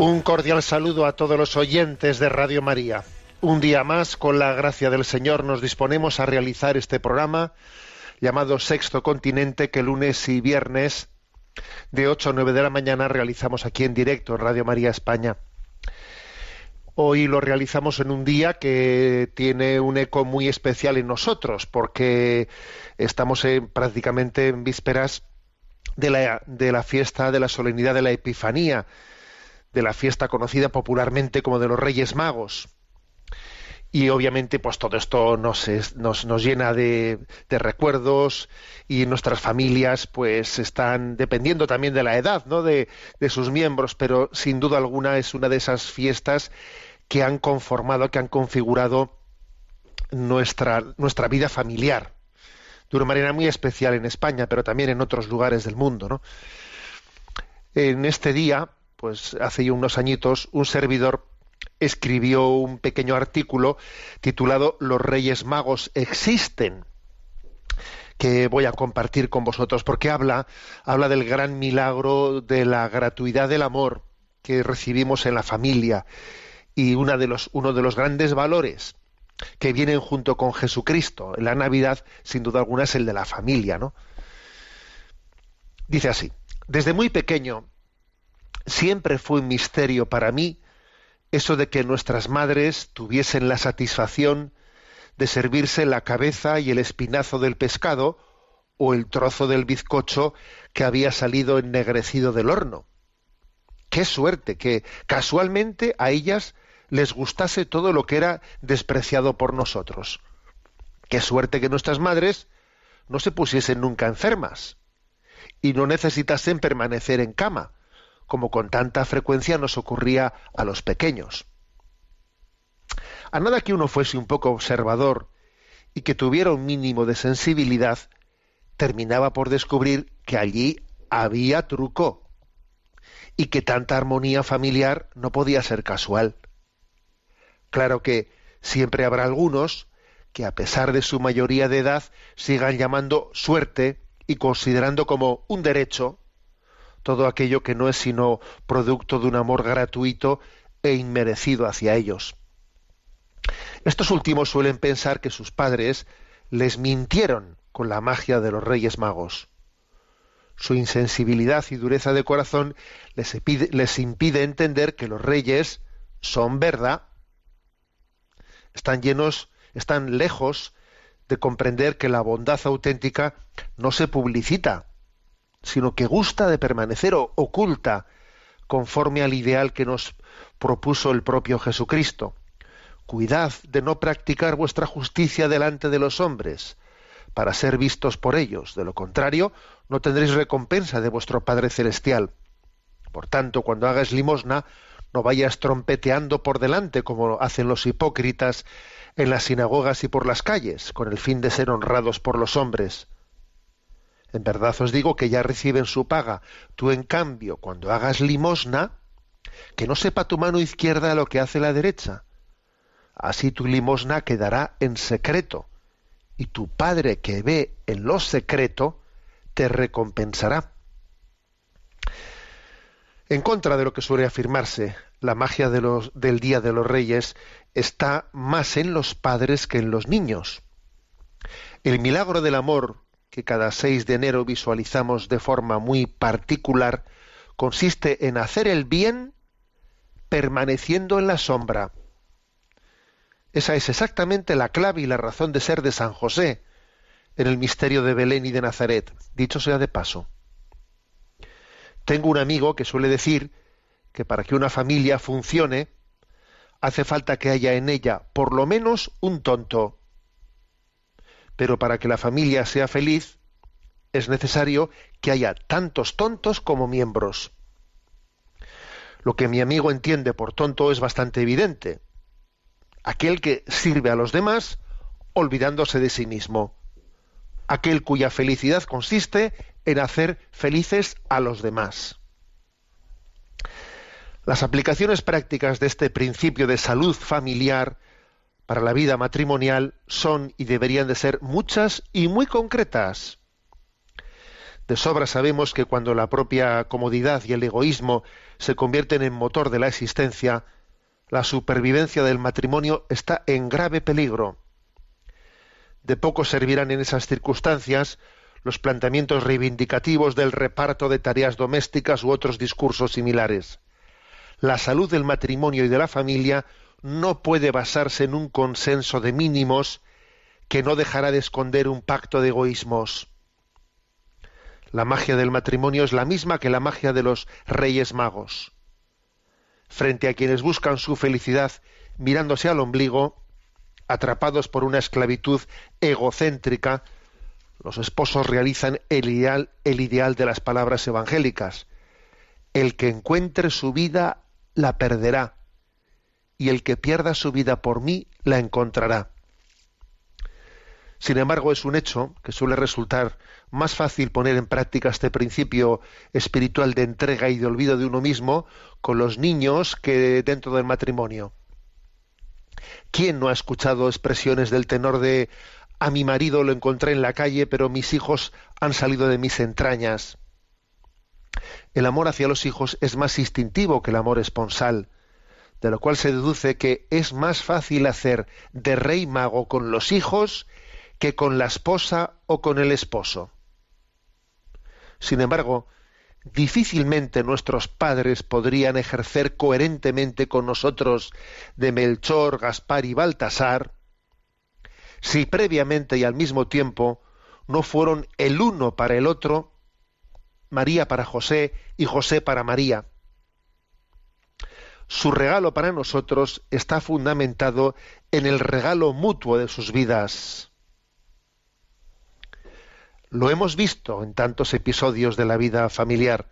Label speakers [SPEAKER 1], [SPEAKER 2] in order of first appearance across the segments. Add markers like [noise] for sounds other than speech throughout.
[SPEAKER 1] Un cordial saludo a todos los oyentes de Radio María. Un día más, con la gracia del Señor, nos disponemos a realizar este programa llamado Sexto Continente, que lunes y viernes de 8 a 9 de la mañana realizamos aquí en directo en Radio María España. Hoy lo realizamos en un día que tiene un eco muy especial en nosotros, porque estamos en- prácticamente en vísperas de la, de la fiesta de la solemnidad de la Epifanía, de la fiesta conocida popularmente como de los Reyes Magos. Y obviamente, pues todo esto nos, nos, nos llena de, de recuerdos y nuestras familias, pues están dependiendo también de la edad, ¿no? De, de sus miembros, pero sin duda alguna es una de esas fiestas que han conformado, que han configurado nuestra, nuestra vida familiar de una manera muy especial en España, pero también en otros lugares del mundo, ¿no? En este día, pues hace unos añitos, un servidor escribió un pequeño artículo titulado Los Reyes Magos existen que voy a compartir con vosotros porque habla habla del gran milagro de la gratuidad del amor que recibimos en la familia y uno de los grandes valores que vienen junto con Jesucristo en la Navidad, sin duda alguna, es el de la familia, ¿no? Dice así: Desde muy pequeño siempre fue un misterio para mí eso de que nuestras madres tuviesen la satisfacción de servirse la cabeza y el espinazo del pescado o el trozo del bizcocho que había salido ennegrecido del horno. Qué suerte que casualmente a ellas les gustase todo lo que era despreciado por nosotros. Qué suerte que nuestras madres no se pusiesen nunca enfermas y no necesitasen permanecer en cama, como con tanta frecuencia nos ocurría a los pequeños. A nada que uno fuese un poco observador y que tuviera un mínimo de sensibilidad, terminaba por descubrir que allí había truco y que tanta armonía familiar no podía ser casual. Claro que siempre habrá algunos que a pesar de su mayoría de edad sigan llamando suerte y considerando como un derecho todo aquello que no es sino producto de un amor gratuito e inmerecido hacia ellos. Estos últimos suelen pensar que sus padres les mintieron con la magia de los Reyes Magos. Su insensibilidad y dureza de corazón les impide, entender que los reyes son verdad. Están llenos, están lejos de comprender que la bondad auténtica no se publicita, sino que gusta de permanecer oculta conforme al ideal que nos propuso el propio Jesucristo. Cuidad de no practicar vuestra justicia delante de los hombres, para ser vistos por ellos. De lo contrario, no tendréis recompensa de vuestro Padre Celestial. Por tanto, cuando hagas limosna, no vayas trompeteando por delante como hacen los hipócritas en las sinagogas y por las calles, con el fin de ser honrados por los hombres. En verdad os digo que ya reciben su paga. Tú, en cambio, cuando hagas limosna, que no sepa tu mano izquierda lo que hace la derecha. Así tu limosna quedará en secreto, y tu Padre que ve en lo secreto, te recompensará. En contra de lo que suele afirmarse, la magia del Día de los Reyes está más en los padres que en los niños. El milagro del amor que cada 6 de enero visualizamos de forma muy particular consiste en hacer el bien permaneciendo en la sombra. Esa es exactamente la clave y la razón de ser de San José en el misterio de Belén y de Nazaret, dicho sea de paso. Tengo un amigo que suele decir que para que una familia funcione hace falta que haya en ella por lo menos un tonto. Pero para que la familia sea feliz es necesario que haya tantos tontos como miembros. Lo que mi amigo entiende por tonto es bastante evidente. Aquel que sirve a los demás olvidándose de sí mismo. Aquel cuya felicidad consiste en hacer felices a los demás. Las aplicaciones prácticas de este principio de salud familiar para la vida matrimonial son y deberían de ser muchas y muy concretas. De sobra sabemos que cuando la propia comodidad y el egoísmo se convierten en motor de la existencia, la supervivencia del matrimonio está en grave peligro. De poco servirán en esas circunstancias los planteamientos reivindicativos del reparto de tareas domésticas u otros discursos similares. La salud del matrimonio y de la familia no puede basarse en un consenso de mínimos que no dejará de esconder un pacto de egoísmos. La magia del matrimonio es la misma que la magia de los reyes magos. Frente a quienes buscan su felicidad mirándose al ombligo, atrapados por una esclavitud egocéntrica, los esposos realizan el ideal, el ideal de las palabras evangélicas. El que encuentre su vida la perderá, y el que pierda su vida por mí la encontrará. Sin embargo, es un hecho que suele resultar más fácil poner en práctica este principio espiritual de entrega y de olvido de uno mismo con los niños que dentro del matrimonio. ¿Quién no ha escuchado expresiones del tenor de a mi marido lo encontré en la calle, pero mis hijos han salido de mis entrañas. El amor hacia los hijos es más instintivo que el amor esponsal, de lo cual se deduce que es más fácil hacer de rey mago con los hijos que con la esposa o con el esposo. Sin embargo, difícilmente nuestros padres podrían ejercer coherentemente con nosotros de Melchor, Gaspar y Baltasar si previamente y al mismo tiempo no fueron el uno para el otro, María para José y José para María. Su regalo para nosotros está fundamentado en el regalo mutuo de sus vidas. Lo hemos visto en tantos episodios de la vida familiar.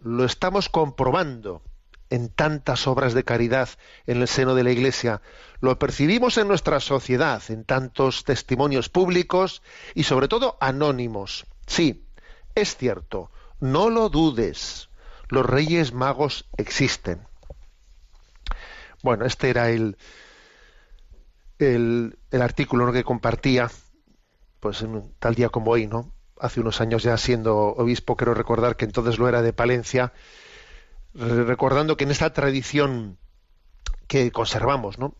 [SPEAKER 1] Lo estamos comprobando en tantas obras de caridad en el seno de la Iglesia. Lo percibimos en nuestra sociedad, en tantos testimonios públicos y sobre todo anónimos. Sí, es cierto, no lo dudes, los reyes magos existen. Bueno, este era el, el, artículo que compartía, pues en tal día como hoy, ¿no? Hace unos años ya siendo obispo, quiero recordar que entonces lo era de Palencia, recordando que en esta tradición que conservamos, ¿no?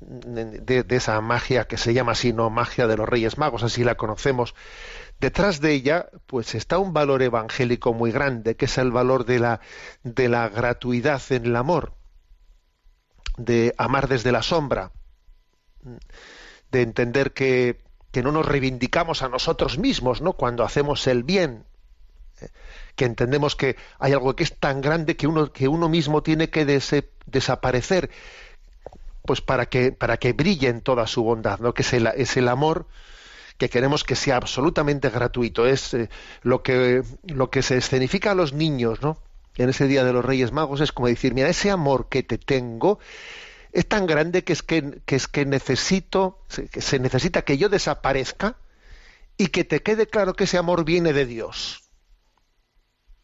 [SPEAKER 1] De, esa magia que se llama así, no magia de los Reyes Magos, así la conocemos. Detrás de ella, pues está un valor evangélico muy grande, que es el valor de la, de la gratuidad en el amor, de amar desde la sombra, de entender que, que no nos reivindicamos a nosotros mismos, ¿no? Cuando hacemos el bien, que entendemos que hay algo que es tan grande que uno, que uno mismo tiene que desaparecer pues para que, para que brille en toda su bondad, ¿no? que es el, es el amor que queremos que sea absolutamente gratuito. Es eh, lo, que, lo que se escenifica a los niños, ¿no? En ese Día de los Reyes Magos es como decir, mira, ese amor que te tengo es tan grande que es que, es que necesito, se necesita que yo desaparezca y que te quede claro que ese amor viene de Dios.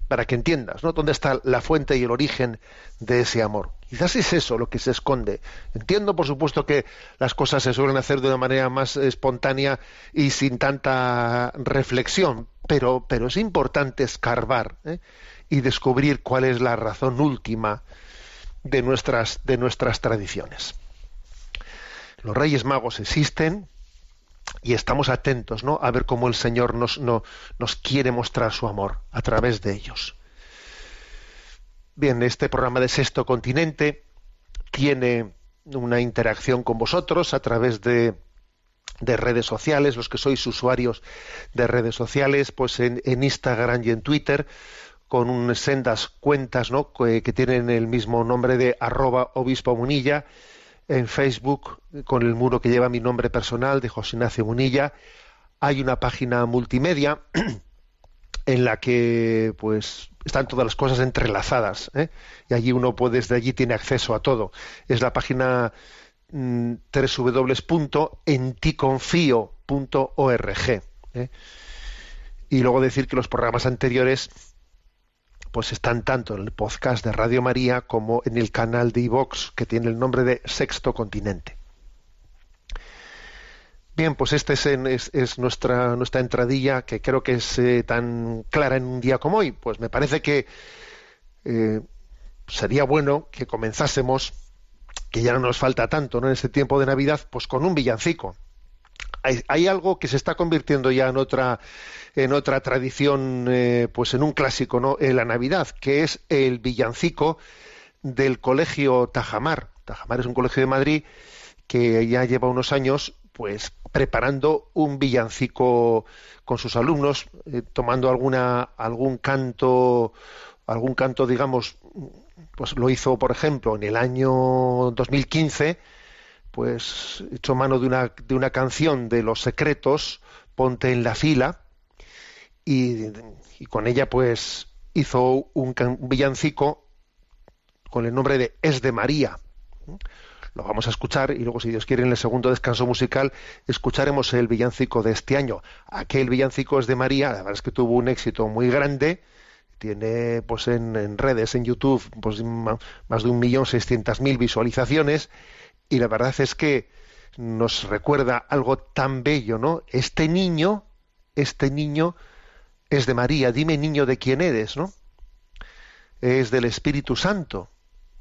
[SPEAKER 1] para que entiendas, ¿no? Dónde está la fuente y el origen de ese amor. Quizás es eso lo que se esconde. Entiendo, por supuesto, que las cosas se suelen hacer de una manera más espontánea y sin tanta reflexión, pero, pero es importante escarbar ¿eh? Y descubrir cuál es la razón última de nuestras, de nuestras tradiciones. Los Reyes Magos existen, y estamos atentos ¿no? a ver cómo el Señor nos, no, nos quiere mostrar su amor a través de ellos. Bien, este programa de Sexto Continente tiene una interacción con vosotros a través de, de redes sociales, los que sois usuarios de redes sociales, pues en Instagram y en Twitter, con un, sendas cuentas ¿no? que, que, tienen el mismo nombre de arroba obispo munilla, en Facebook con el muro que lleva mi nombre personal de José Ignacio Munilla. Hay una página multimedia [clears throat] en la que pues están todas las cosas entrelazadas ¿eh? y allí uno puede desde allí tiene acceso a todo. Es la página mm, www.enticonfio.org. ¿eh? Y luego decir que los programas anteriores pues están tanto en el podcast de Radio María como en el canal de iVox que tiene el nombre de Sexto Continente. Bien, pues esta es, es, nuestra, nuestra entradilla que creo que es eh, tan clara en un día como hoy. Pues me parece que eh, sería bueno que comenzásemos, que ya no nos falta tanto ¿no? en este tiempo de Navidad, pues con un villancico. Hay, hay algo que se está convirtiendo ya en otra en otra tradición, eh, pues en un clásico, ¿no? En la Navidad, que es el villancico del colegio Tajamar. Tajamar es un colegio de Madrid que ya lleva unos años, pues preparando un villancico con sus alumnos, eh, tomando alguna algún canto, algún canto, digamos, pues lo hizo, por ejemplo, en el año 2015, pues hecho mano de una, de una canción de Los Secretos, Ponte en la fila, y, con ella pues hizo un, villancico con el nombre de Es de María. Lo vamos a escuchar y luego, si Dios quiere, en el segundo descanso musical escucharemos el villancico de este año. Aquel villancico es de María, la verdad es que tuvo un éxito muy grande, tiene pues en, redes, en YouTube, pues más de un millón seiscientas mil visualizaciones y la verdad es que nos recuerda algo tan bello, ¿no? Este niño, este niño es de María, dime niño de quién eres, ¿no? Es del Espíritu Santo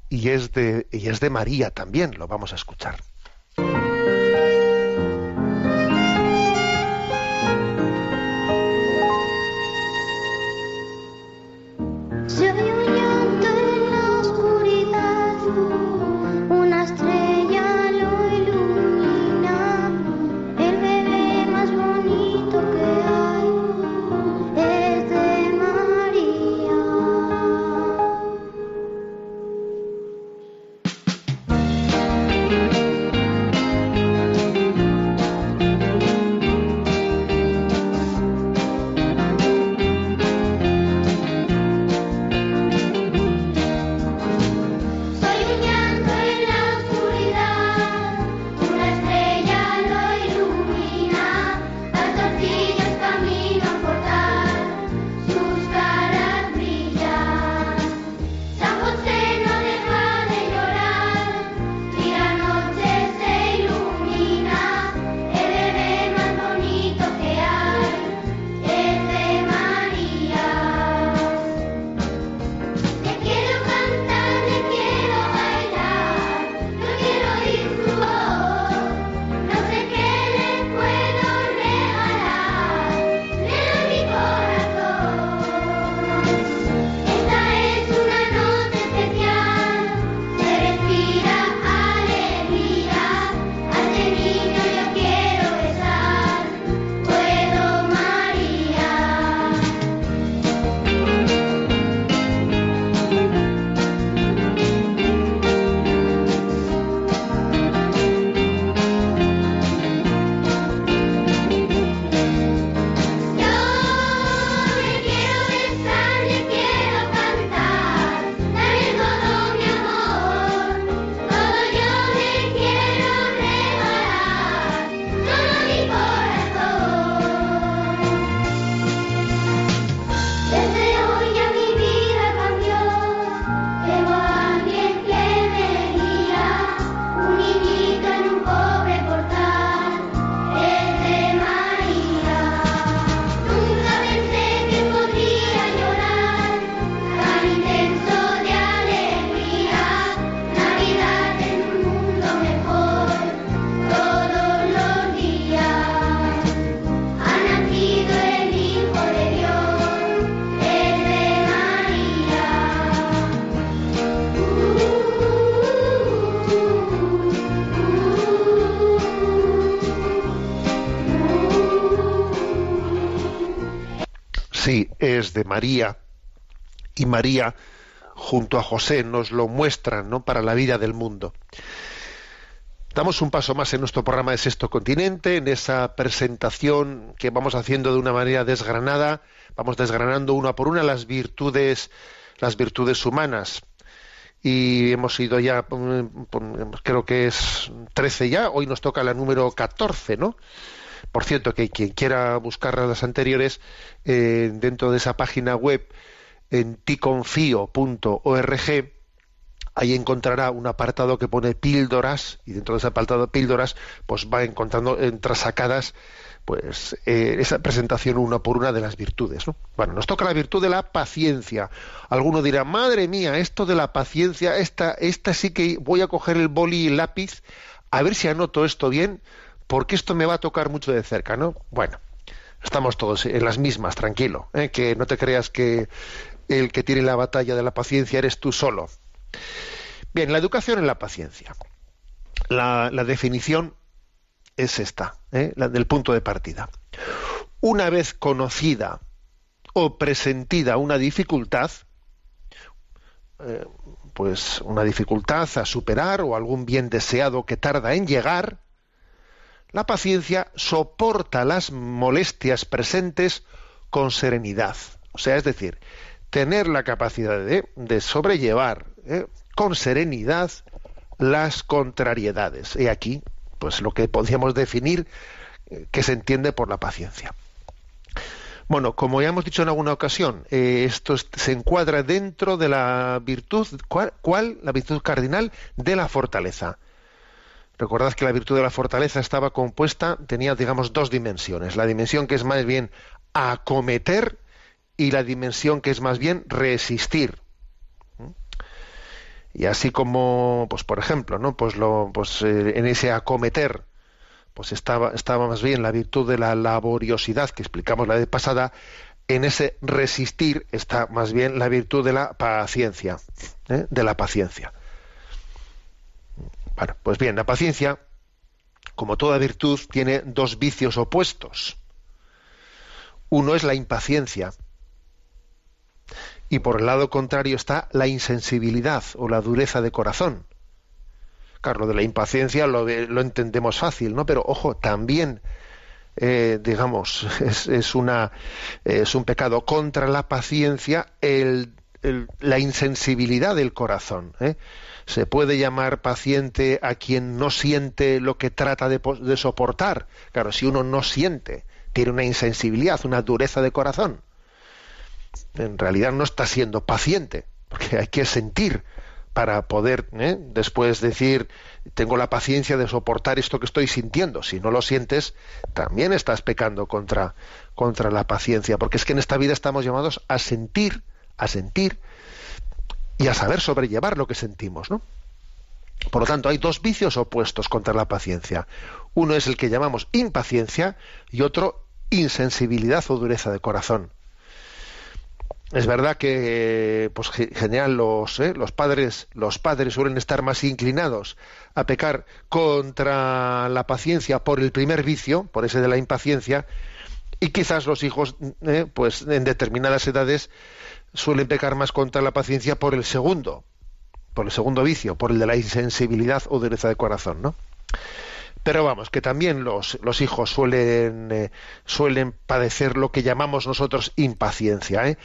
[SPEAKER 1] y es de, y es de María también, lo vamos a escuchar. María y María junto a José nos lo muestran ¿no? para la vida del mundo. Damos un paso más en nuestro programa de Sexto Continente, en esa presentación que vamos haciendo de una manera desgranada, vamos desgranando una por una las virtudes, las virtudes humanas. Y hemos ido ya, mm, creo que es 13 ya, hoy nos toca la número 14, ¿no? Por cierto, que quien quiera buscar las anteriores, eh, dentro de esa página web, en ticonfio.org, ahí encontrará un apartado que pone píldoras y dentro de ese apartado píldoras pues va encontrando entrasacadas pues eh, esa presentación una por una de las virtudes ¿no? bueno nos toca la virtud de la paciencia alguno dirá madre mía esto de la paciencia esta esta sí que voy a coger el boli y lápiz a ver si anoto esto bien porque esto me va a tocar mucho de cerca no bueno estamos todos en las mismas tranquilo ¿eh? que no te creas que el que tiene la batalla de la paciencia eres tú solo Bien, la educación en la paciencia. La, definición es esta, ¿eh? la del punto de partida. Una vez conocida o presentida una dificultad, eh, pues una dificultad a superar o algún bien deseado que tarda en llegar, la paciencia soporta las molestias presentes con serenidad. O sea, es decir, tener la capacidad de, sobrellevar ¿eh? con serenidad las contrariedades. Y aquí, pues lo que podríamos definir eh, que se entiende por la paciencia. Bueno, como ya hemos dicho en alguna ocasión, eh, esto se encuadra dentro de la virtud, ¿cuál? La virtud cardinal de la fortaleza. Recordad que la virtud de la fortaleza estaba compuesta, tenía, digamos, dos dimensiones. La dimensión que es más bien acometer y la dimensión que es más bien resistir. Y así como, pues por ejemplo, ¿no? Pues lo, pues eh, en ese acometer, pues estaba, estaba más bien la virtud de la laboriosidad que explicamos la vez pasada, en ese resistir está más bien la virtud de la paciencia, ¿eh? de la paciencia. Pues bien, la paciencia, como toda virtud, tiene dos vicios opuestos. Uno es la impaciencia, y por el lado contrario está la insensibilidad o la dureza de corazón. Claro, lo de la impaciencia lo, entendemos fácil, ¿no? Pero ojo, también, eh, digamos, [laughs] es, una, es un pecado contra la paciencia el, la insensibilidad del corazón. ¿eh? Se puede llamar paciente a quien no siente lo que trata de, soportar. Claro, si uno no siente, tiene una insensibilidad, una dureza de corazón en realidad no está siendo paciente, porque hay que sentir para poder ¿eh? después decir tengo la paciencia de soportar esto que estoy sintiendo. Si no lo sientes, también estás pecando contra, contra la paciencia, porque es que en esta vida estamos llamados a sentir, a sentir y a saber sobrellevar lo que sentimos, ¿no? Por lo tanto, hay dos vicios opuestos contra la paciencia. Uno es el que llamamos impaciencia y otro insensibilidad o dureza de corazón es verdad que pues general los, ¿eh? los padres los padres suelen estar más inclinados a pecar contra la paciencia por el primer vicio por ese de la impaciencia y quizás los hijos ¿eh? pues en determinadas edades suelen pecar más contra la paciencia por el segundo por el segundo vicio por el de la insensibilidad o dureza de corazón no pero vamos, que también los, los hijos suelen, eh, suelen padecer lo que llamamos nosotros impaciencia. ¿eh?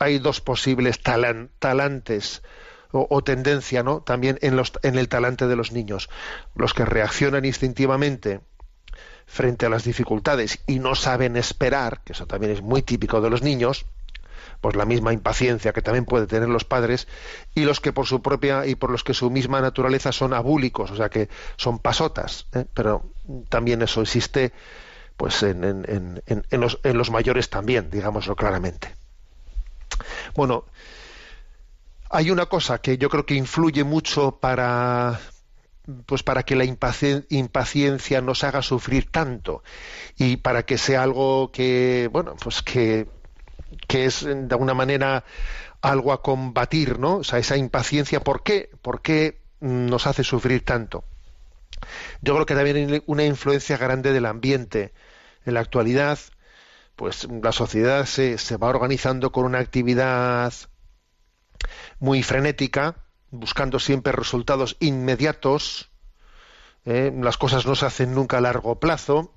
[SPEAKER 1] hay dos posibles talantes o, tendencia, ¿no? También en, los, en el talante de los niños. Los que reaccionan instintivamente frente a las dificultades y no saben esperar, que eso también es muy típico de los niños, pues la misma impaciencia que también puede tener los padres y los que por su propia y por los que su misma naturaleza son abúlicos, o sea que son pasotas, ¿eh? pero también eso existe pues en, en, en, los, en los mayores también, digámoslo claramente. Bueno, hay una cosa que yo creo que influye mucho para pues para que la impaciencia nos haga sufrir tanto y para que sea algo que bueno pues que que es de alguna manera algo a combatir, ¿no? O sea, esa impaciencia, ¿por qué? ¿Por qué nos hace sufrir tanto? Yo creo que también hay una influencia grande del ambiente. En la actualidad, pues la sociedad se, se va organizando con una actividad muy frenética, buscando siempre resultados inmediatos. ¿eh? Las cosas no se hacen nunca a largo plazo.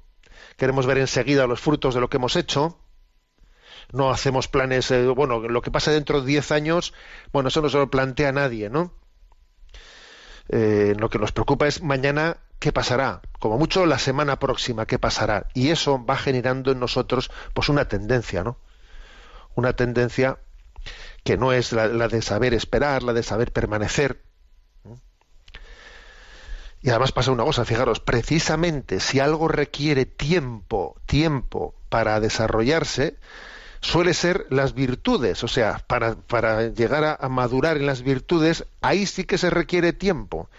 [SPEAKER 1] Queremos ver enseguida los frutos de lo que hemos hecho. No hacemos planes, eh, bueno, lo que pasa dentro de 10 años, bueno, eso no se lo plantea nadie, ¿no? Eh, lo que nos preocupa es mañana qué pasará, como mucho la semana próxima qué pasará. Y eso va generando en nosotros pues una tendencia, ¿no? Una tendencia que no es la, la de saber esperar, la de saber permanecer. Y además pasa una cosa, fijaros, precisamente si algo requiere tiempo, tiempo para desarrollarse, suele ser las virtudes, o sea, para, para llegar a, madurar en las virtudes, ahí sí que se requiere tiempo.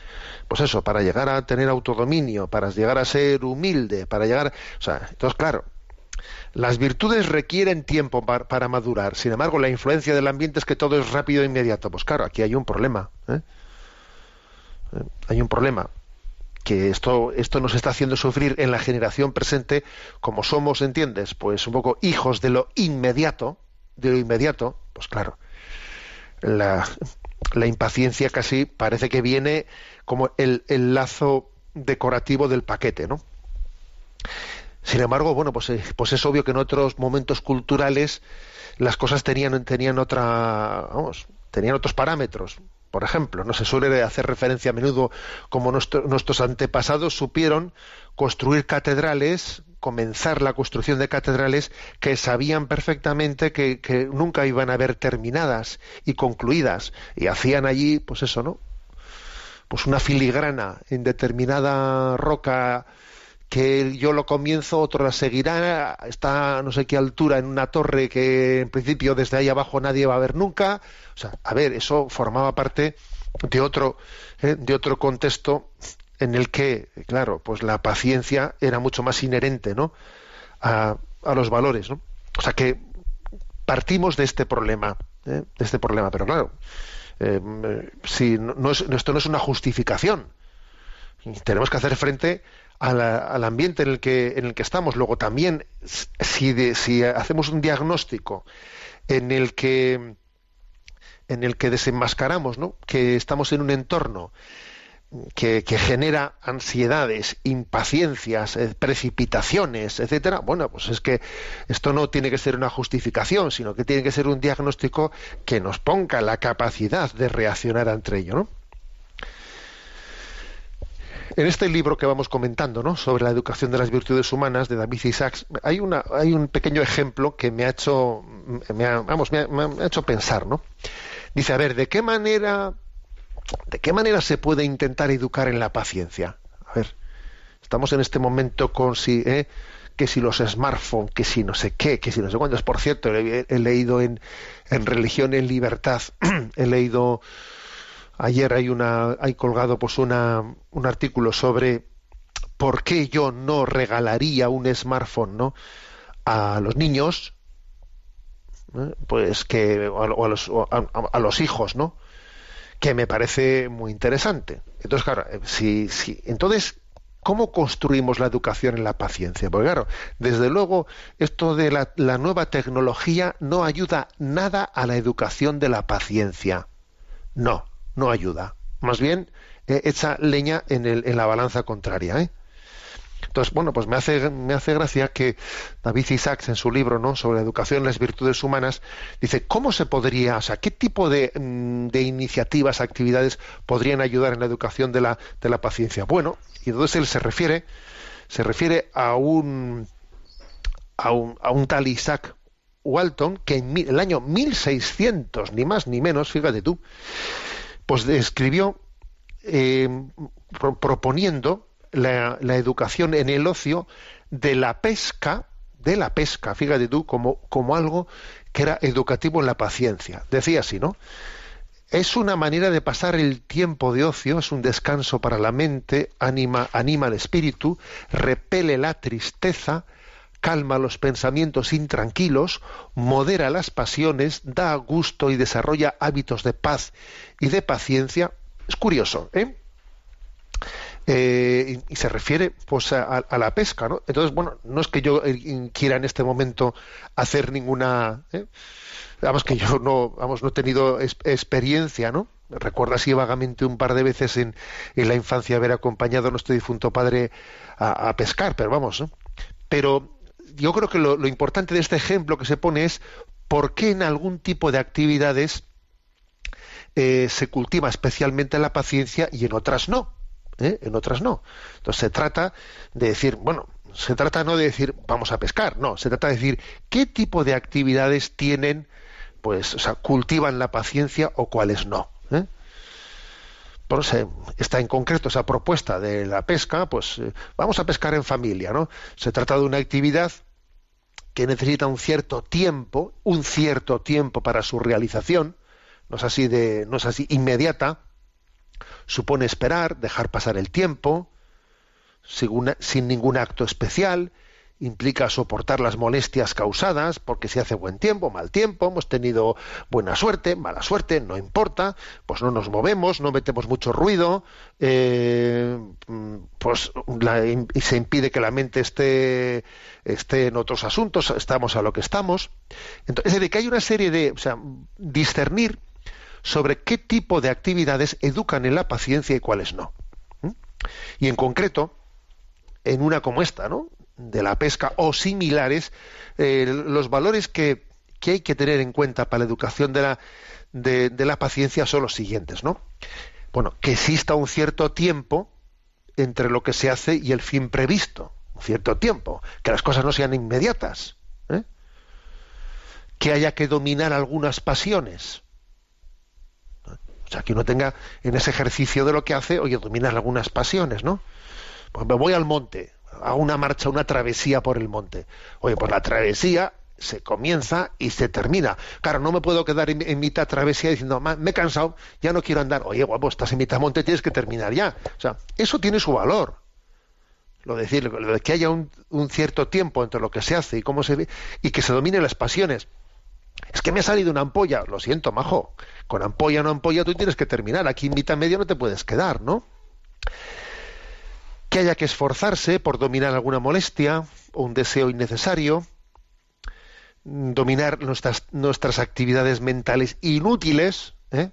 [SPEAKER 1] Pues eso, para llegar a tener autodominio, para llegar a ser humilde, para llegar... O sea, entonces, claro, las virtudes requieren tiempo para, para madurar. Sin embargo, la influencia del ambiente es que todo es rápido e inmediato. Pues claro, aquí hay un problema. ¿eh? Hay un problema que esto, esto nos está haciendo sufrir en la generación presente, como somos, ¿entiendes? Pues un poco hijos de lo inmediato, de lo inmediato, pues claro, la, la impaciencia casi parece que viene como el, el, lazo decorativo del paquete, ¿no? Sin embargo, bueno, pues, pues es obvio que en otros momentos culturales las cosas tenían, tenían otra, vamos, tenían otros parámetros. Por ejemplo, no se suele hacer referencia a menudo como nuestro, nuestros antepasados supieron construir catedrales, comenzar la construcción de catedrales que sabían perfectamente que, que, nunca iban a ver terminadas y concluidas. Y hacían allí, pues eso, ¿no? Pues una filigrana en determinada roca que yo lo comienzo, otro la seguirá, está a no sé qué altura en una torre que en principio desde ahí abajo nadie va a ver nunca. O sea, a ver, eso formaba parte de otro, eh, de otro contexto en el que, claro, pues la paciencia era mucho más inherente, ¿no? A, a los valores, ¿no? O sea que partimos de este problema, ¿eh? de este problema, pero claro, eh, si no, no es, esto no es una justificación. Tenemos que hacer frente la, al ambiente en el que en el que estamos. Luego también si, de, si hacemos un diagnóstico en el que en el que desenmascaramos, ¿no? que estamos en un entorno que, que, genera ansiedades, impaciencias, eh, precipitaciones, etcétera, bueno, pues es que esto no tiene que ser una justificación, sino que tiene que ser un diagnóstico que nos ponga la capacidad de reaccionar ante ello, ¿no? En este libro que vamos comentando, ¿no? sobre la educación de las virtudes humanas de David Isaacs, hay una, hay un pequeño ejemplo que me ha hecho, me ha, vamos, me ha, hecho pensar, ¿no? Dice, a ver, ¿de qué manera, de qué manera se puede intentar educar en la paciencia? A ver, estamos en este momento con si, ¿eh? que si los smartphones, que si no sé qué, que si no sé cuántos. Por cierto, he, leído en Religión en Libertad, [clears throat] he leído Ayer hay una, hay colgado pues una, un artículo sobre por qué yo no regalaría un smartphone, ¿no? a los niños, ¿eh? pues que o a, los, a, a, los hijos, ¿no? Que me parece muy interesante. Entonces, claro, si, si entonces ¿Cómo construimos la educación en la paciencia? Porque claro, desde luego, esto de la, la, nueva tecnología no ayuda nada a la educación de la paciencia. No no ayuda. Más bien eh, echa leña en, el, en, la balanza contraria. ¿eh? Entonces, bueno, pues me hace, me hace gracia que David Isaacs en su libro ¿no? sobre la educación en las virtudes humanas dice cómo se podría, o sea, qué tipo de, mm, de iniciativas, actividades podrían ayudar en la educación de la, de la paciencia. Bueno, y entonces él se refiere, se refiere a un, a un, a un tal Isaac Walton que en el año 1600, ni más ni menos, fíjate tú, pues escribió eh, pro proponiendo la, la, educación en el ocio de la pesca, de la pesca, fíjate tú, como, como algo que era educativo en la paciencia. Decía así, ¿no? Es una manera de pasar el tiempo de ocio, es un descanso para la mente, anima, anima el espíritu, repele la tristeza, calma los pensamientos intranquilos, modera las pasiones, da gusto y desarrolla hábitos de paz y de paciencia. Es curioso, ¿eh? Eh, y, se refiere pues a, la pesca, ¿no? Entonces, bueno, no es que yo eh, quiera en este momento hacer ninguna, ¿eh? vamos que yo no, vamos, no he tenido experiencia, ¿no? Recuerdo así vagamente un par de veces en, en la infancia haber acompañado a nuestro difunto padre a, a pescar, pero vamos, ¿no? Pero yo creo que lo, importante de este ejemplo que se pone es por qué en algún tipo de actividades eh, se cultiva especialmente la paciencia y en otras no. ¿eh? En otras no. Entonces se trata de decir, bueno, se trata no de decir vamos a pescar, no, se trata de decir qué tipo de actividades tienen, pues, o sea, cultivan la paciencia o cuáles no. Está en concreto esa propuesta de la pesca, pues eh, vamos a pescar en familia, ¿no? Se trata de una actividad que necesita un cierto tiempo, un cierto tiempo para su realización, no es así de, no es así inmediata, supone esperar, dejar pasar el tiempo, sin ningún acto especial, implica soportar las molestias causadas, porque si hace buen tiempo, mal tiempo, hemos tenido buena suerte, mala suerte, no importa, pues no nos movemos, no metemos mucho ruido, eh, pues la- y se impide que la mente esté, esté en otros asuntos, estamos a lo que estamos. Entonces, es decir, que hay una serie de, o sea, discernir sobre qué tipo de actividades educan en la paciencia y cuáles no. Y en concreto, en una como esta, ¿no? De la pesca o similares, eh, los valores que, que hay que tener en cuenta para la educación de la, de, la paciencia son los siguientes, ¿no? Bueno, que exista un cierto tiempo entre lo que se hace y el fin previsto, un cierto tiempo, que las cosas no sean inmediatas, ¿eh? que haya que dominar algunas pasiones, o sea, que uno tenga en ese ejercicio de lo que hace, oye, dominar algunas pasiones, ¿no? Pues me voy al monte, hago una marcha, una travesía por el monte. Oye, pues la travesía se comienza y se termina. Claro, no me puedo quedar en, mitad travesía diciendo, "Ma, me he cansado, ya no quiero andar. Oye, guapo, estás en mitad monte, tienes que terminar ya. O sea, eso tiene su valor. Lo de decir, lo de que haya un, un cierto tiempo entre lo que se hace y cómo se ve, y que se dominen las pasiones. Es que me ha salido una ampolla, lo siento, majo. Con ampolla o no ampolla tú tienes que terminar. Aquí en mitad medio no te puedes quedar, ¿no? Que haya que esforzarse por dominar alguna molestia o un deseo innecesario, dominar nuestras, nuestras actividades mentales inútiles, ¿eh?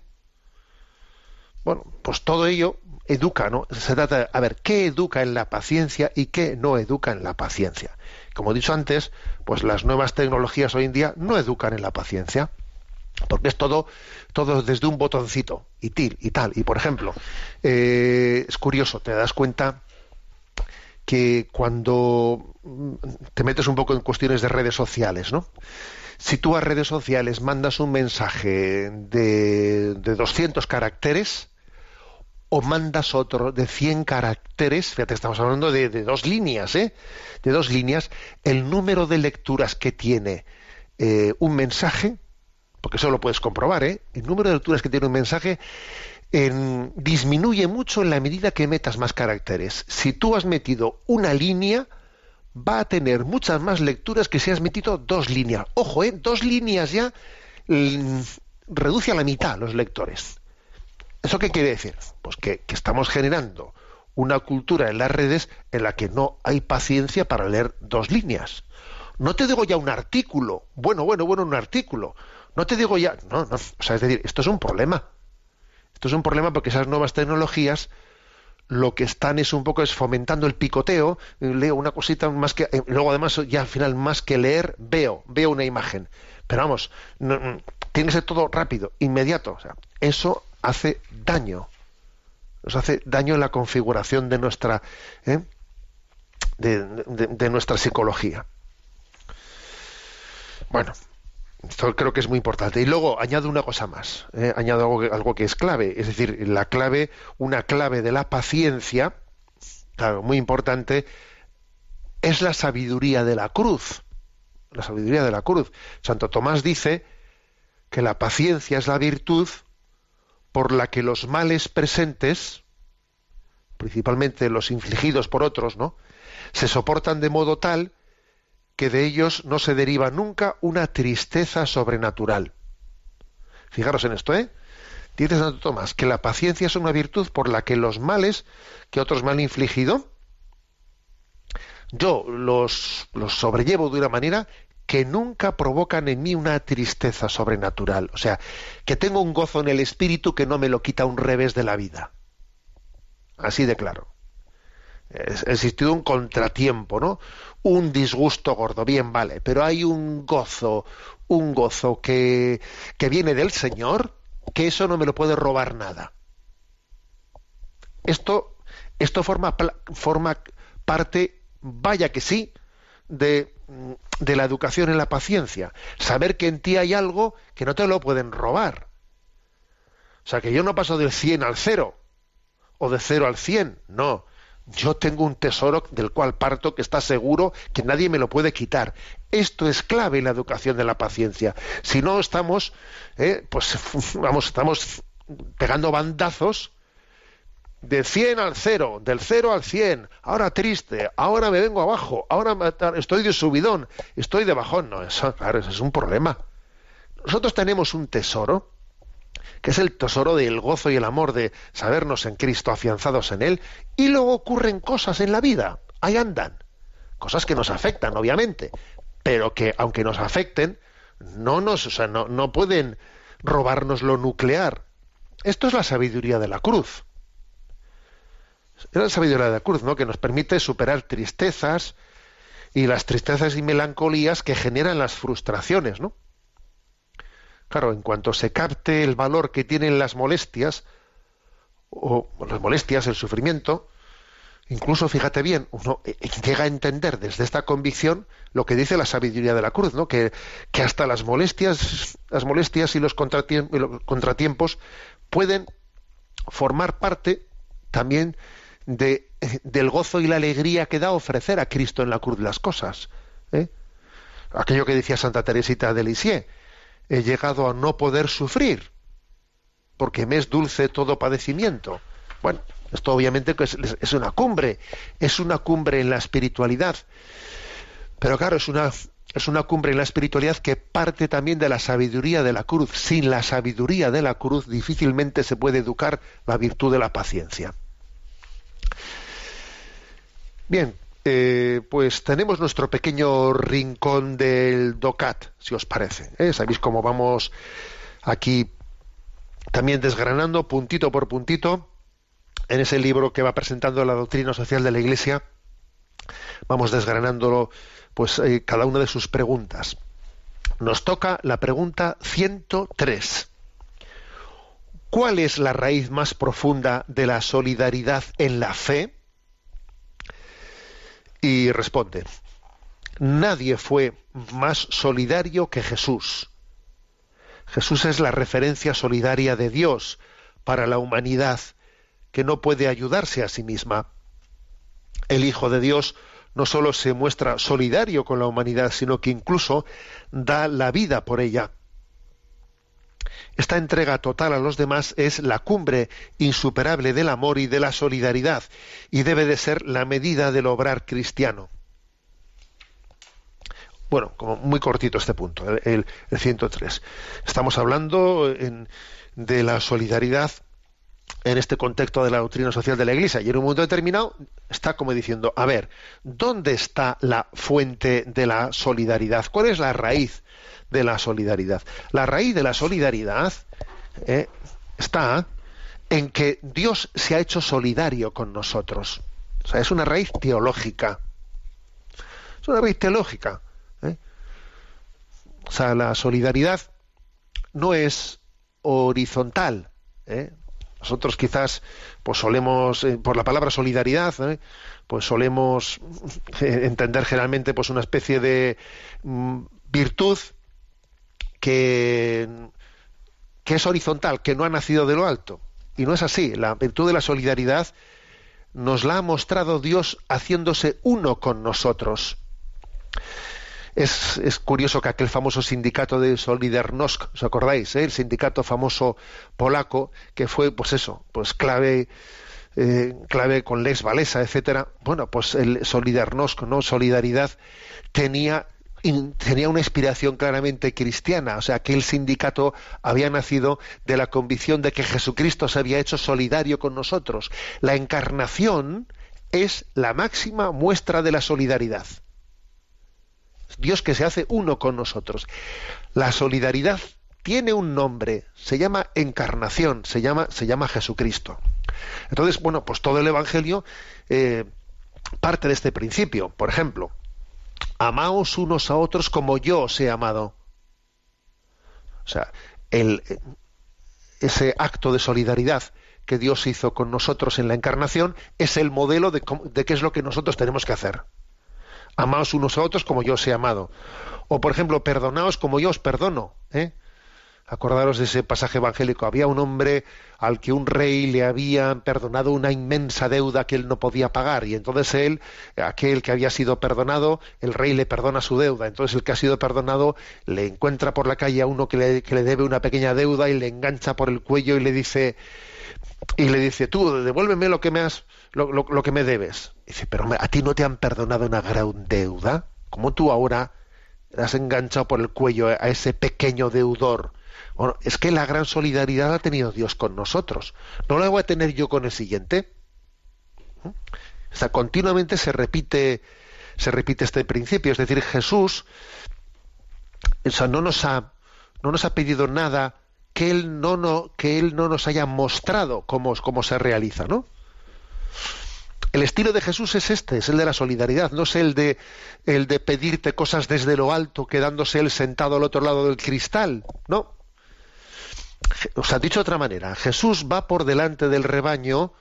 [SPEAKER 1] bueno, pues todo ello educa, ¿no? Se trata de, a ver, ¿qué educa en la paciencia y qué no educa en la paciencia? Como he dicho antes, pues las nuevas tecnologías hoy en día no educan en la paciencia porque es todo todo desde un botoncito y til y tal y por ejemplo eh, es curioso te das cuenta que cuando mm, te metes un poco en cuestiones de redes sociales no si tú a redes sociales mandas un mensaje de, de 200 caracteres o mandas otro de 100 caracteres, fíjate, estamos hablando de, dos líneas, ¿eh? De dos líneas, el número de lecturas que tiene eh, un mensaje, porque eso lo puedes comprobar, ¿eh? El número de lecturas que tiene un mensaje disminuye mucho en la medida que metas más caracteres. Si tú has metido una línea, va a tener muchas más lecturas que si has metido dos líneas. Ojo, ¿eh? Dos líneas ya mm, reduce a la mitad los lectores. ¿Eso qué quiere decir? Pues que, que estamos generando una cultura en las redes en la que no hay paciencia para leer dos líneas. No te digo ya un artículo, bueno, bueno, bueno, un artículo. No te digo ya, no, no, o sea, es decir, esto es un problema. Esto es un problema porque esas nuevas tecnologías lo que están es un poco es fomentando el picoteo, eh, leo una cosita más que eh, luego además ya al final más que leer veo, veo una imagen. Pero vamos, no, mm, tiene que ser todo rápido, inmediato, o sea, eso hace daño. Nos hace daño en la configuración de nuestra ¿eh? de nuestra psicología. Bueno, esto creo que es muy importante. Y luego añado una cosa más, ¿eh? añado algo que, algo que es clave, es decir, la clave, una clave de la paciencia, claro, muy importante, es la sabiduría de la cruz. La sabiduría de la cruz. Santo Tomás dice que la paciencia es la virtud por la que los males presentes, principalmente los infligidos por otros, ¿no? se soportan de modo tal que de ellos no se deriva nunca una tristeza sobrenatural. Fijaros en esto, ¿eh? Dice Santo Tomás que la paciencia es una virtud por la que los males que otros me han infligido, yo los, los sobrellevo de una manera que nunca provocan en mí una tristeza sobrenatural. O sea, que tengo un gozo en el espíritu que no me lo quita un revés de la vida. Así de claro. Ha existido un contratiempo, ¿no? Un disgusto gordo, bien, vale, pero hay un gozo, un gozo que, que viene del Señor, que eso no me lo puede robar nada. Esto, esto forma, forma parte, vaya que sí, de, de la educación en la paciencia. Saber que en ti hay algo que no te lo pueden robar. O sea, que yo no paso del 100 al 0 o de 0 al 100, no. Yo tengo un tesoro del cual parto que está seguro que nadie me lo puede quitar. Esto es clave en la educación de la paciencia. Si no estamos, eh, pues [laughs] vamos, estamos pegando bandazos de 100 al 0, del 0 al 100, ahora triste, ahora me vengo abajo, ahora estoy de subidón, estoy de bajón. No, eso, claro, eso es un problema. Nosotros tenemos un tesoro, que es el tesoro del gozo y el amor de sabernos en Cristo, afianzados en Él, y luego ocurren cosas en la vida, ahí andan, cosas que nos afectan, obviamente, pero que aunque nos afecten, no nos, o sea, no, no pueden robarnos lo nuclear. Esto es la sabiduría de la cruz. Es la sabiduría de la cruz, ¿no? Que nos permite superar tristezas y las tristezas y melancolías que generan las frustraciones, ¿no? Claro, en cuanto se capte el valor que tienen las molestias, o las molestias, el sufrimiento, incluso fíjate bien, uno eh, eh, llega a entender desde esta convicción lo que dice la sabiduría de la cruz, ¿no? Que, que hasta las molestias, las molestias y los contratiempos pueden formar parte también de, del gozo y la alegría que da ofrecer a Cristo en la cruz las cosas. ¿eh? Aquello que decía Santa Teresita de Lisieux, he llegado a no poder sufrir, porque me es dulce todo padecimiento. Bueno, esto obviamente es, una cumbre, es una cumbre en la espiritualidad. Pero claro, es una, es una cumbre en la espiritualidad que parte también de la sabiduría de la cruz. Sin la sabiduría de la cruz difícilmente se puede educar la virtud de la paciencia. Bien, eh, pues tenemos nuestro pequeño rincón del DOCAT, si os parece. ¿eh? Sabéis cómo vamos aquí también desgranando puntito por puntito en ese libro que va presentando la doctrina social de la Iglesia. Vamos desgranándolo, pues eh, cada una de sus preguntas. Nos toca la pregunta 103. ¿Cuál es la raíz más profunda de la solidaridad en la fe? Y responde, nadie fue más solidario que Jesús. Jesús es la referencia solidaria de Dios para la humanidad que no puede ayudarse a sí misma. El Hijo de Dios no solo se muestra solidario con la humanidad, sino que incluso da la vida por ella. Esta entrega total a los demás es la cumbre insuperable del amor y de la solidaridad y debe de ser la medida del obrar cristiano. Bueno, como muy cortito este punto, el, 103. Estamos hablando de la solidaridad en este contexto de la doctrina social de la Iglesia y en un momento determinado está como diciendo, a ver, ¿dónde está la fuente de la solidaridad? ¿Cuál es la raíz de la solidaridad. La raíz de la solidaridad eh, está en que Dios se ha hecho solidario con nosotros. O sea, es una raíz teológica. Es una raíz teológica. ¿eh? O sea, la solidaridad no es horizontal. ¿eh? Nosotros quizás, pues solemos, por la palabra solidaridad, pues solemos [laughs] entender generalmente pues una especie de mm, virtud que, es horizontal, que no ha nacido de lo alto. Y no es así. La virtud de la solidaridad nos la ha mostrado Dios haciéndose uno con nosotros. Es, curioso que aquel famoso sindicato de Solidarnosc, ¿os acordáis? Eh? El sindicato famoso polaco, que fue, pues eso, pues clave, eh, clave con Lex Walesa, etcétera. Bueno, pues el Solidarnosc, ¿no? Solidaridad, tenía tenía una inspiración claramente cristiana, o sea, que el sindicato había nacido de la convicción de que Jesucristo se había hecho solidario con nosotros. La encarnación es la máxima muestra de la solidaridad. Dios que se hace uno con nosotros. La solidaridad tiene un nombre, se llama encarnación, se llama, se llama Jesucristo. Entonces, bueno, pues todo el Evangelio eh, parte de este principio. Por ejemplo, amaos unos a otros como yo os he amado. O sea, el, ese acto de solidaridad que Dios hizo con nosotros en la encarnación es el modelo de, qué es lo que nosotros tenemos que hacer. Amaos unos a otros como yo os he amado. O, por ejemplo, perdonaos como yo os perdono. ¿eh? Acordaros de ese pasaje evangélico. Había un hombre al que un rey le había perdonado una inmensa deuda que él no podía pagar. Y entonces él, aquel que había sido perdonado, el rey le perdona su deuda. Entonces el que ha sido perdonado le encuentra por la calle a uno que le, que le debe una pequeña deuda y le engancha por el cuello y le dice, y le dice, tú, devuélveme lo que me has, lo, lo- que me debes. dice, pero a ti no te han perdonado una gran deuda. ¿Cómo tú ahora has enganchado por el cuello a ese pequeño deudor? Es que la gran solidaridad ha tenido Dios con nosotros. ¿No la voy a tener yo con el siguiente? ¿Mm? O sea, continuamente se repite, se repite este principio. Es decir, Jesús o sea, no nos ha, no nos ha pedido nada que él no, no, que él no nos haya mostrado cómo, cómo se realiza, ¿no? El estilo de Jesús es este, es el de la solidaridad, no es el de el de pedirte cosas desde lo alto, quedándose él sentado al otro lado del cristal, no. Os ha dicho de otra manera, Jesús va por delante del rebaño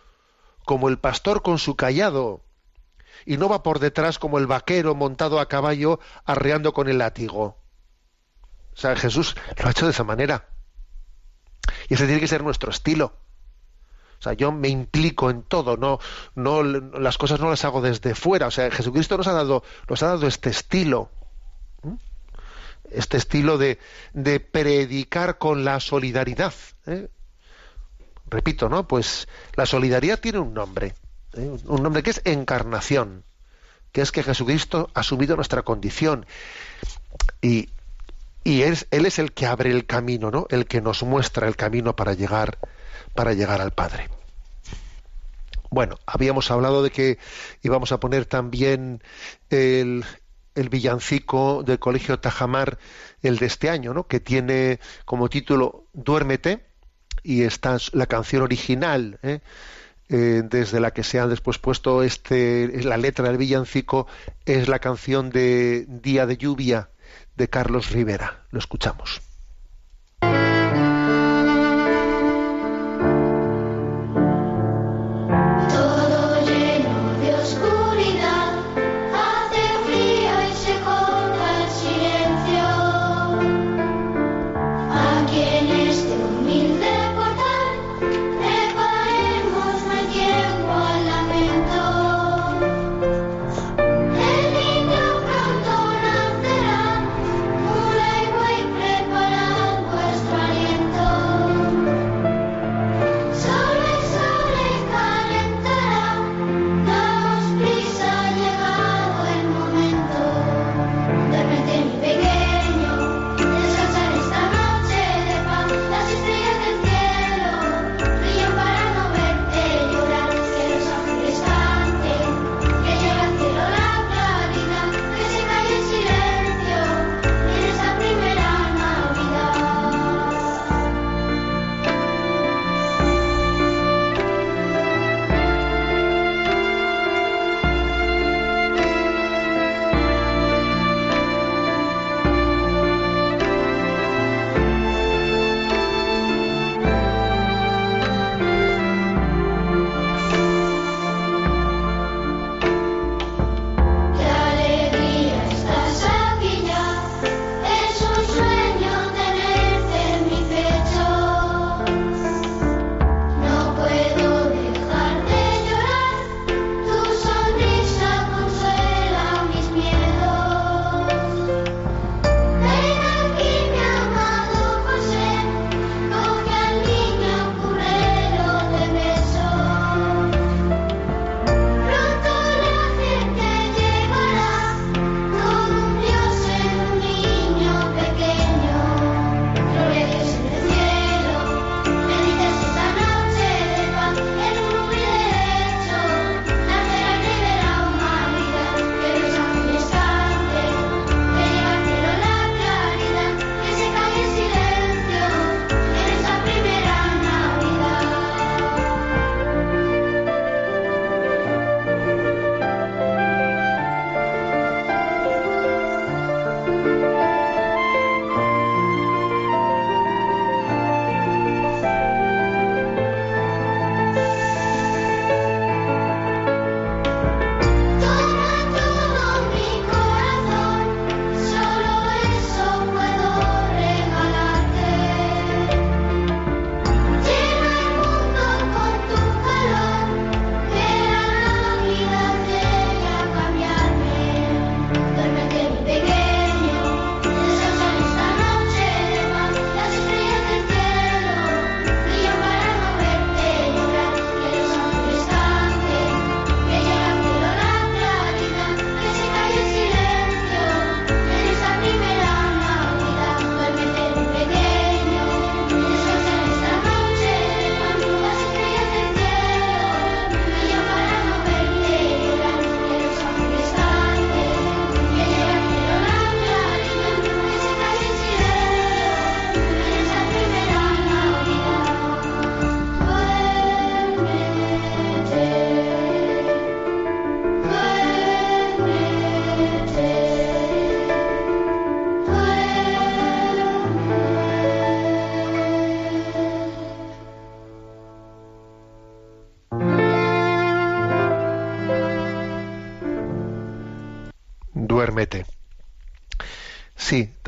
[SPEAKER 1] como el pastor con su callado y no va por detrás como el vaquero montado a caballo arreando con el látigo. O sea, Jesús lo ha hecho de esa manera. Y ese tiene que ser nuestro estilo. O sea, yo me implico en todo, no, no las cosas no las hago desde fuera. O sea, Jesucristo nos ha dado, nos ha dado este estilo. Este estilo de, predicar con la solidaridad. ¿eh? Repito, ¿no? Pues la solidaridad tiene un nombre. ¿eh? Un nombre que es encarnación. Que es que Jesucristo ha asumido nuestra condición. Y, y es- él es el que abre el camino, ¿no? El que nos muestra el camino para llegar, para llegar al Padre. Bueno, habíamos hablado de que íbamos a poner también el, el villancico del Colegio Tajamar, el de este año, ¿no? Que tiene como título Duérmete y está la canción original, ¿eh? Eh, desde la que se ha después puesto este, la letra del villancico, es la canción de Día de Lluvia de Carlos Rivera. Lo escuchamos.